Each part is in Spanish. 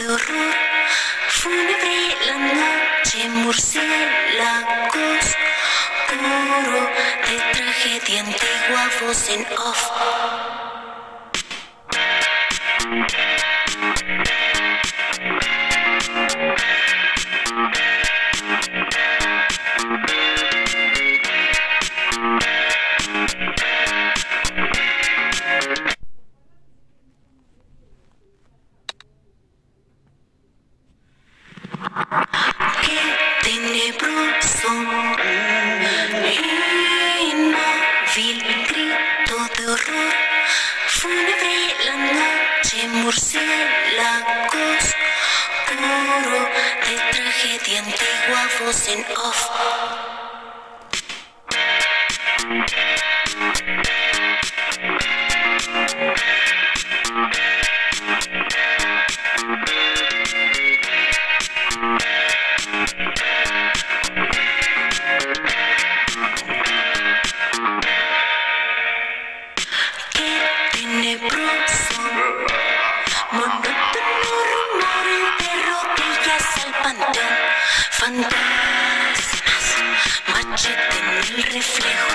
Fúnebre la noche, murciélagos, oro de tragedia antigua, voz en off. Murciélagos, coro de tragedia antigua, voz en off. Tenebroso, monótono rumor de rodillas al panteón, fantasmas, machete en el reflejo,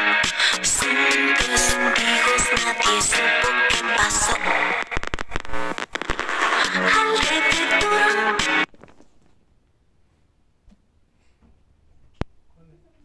sin testigos nadie supo qué pasó.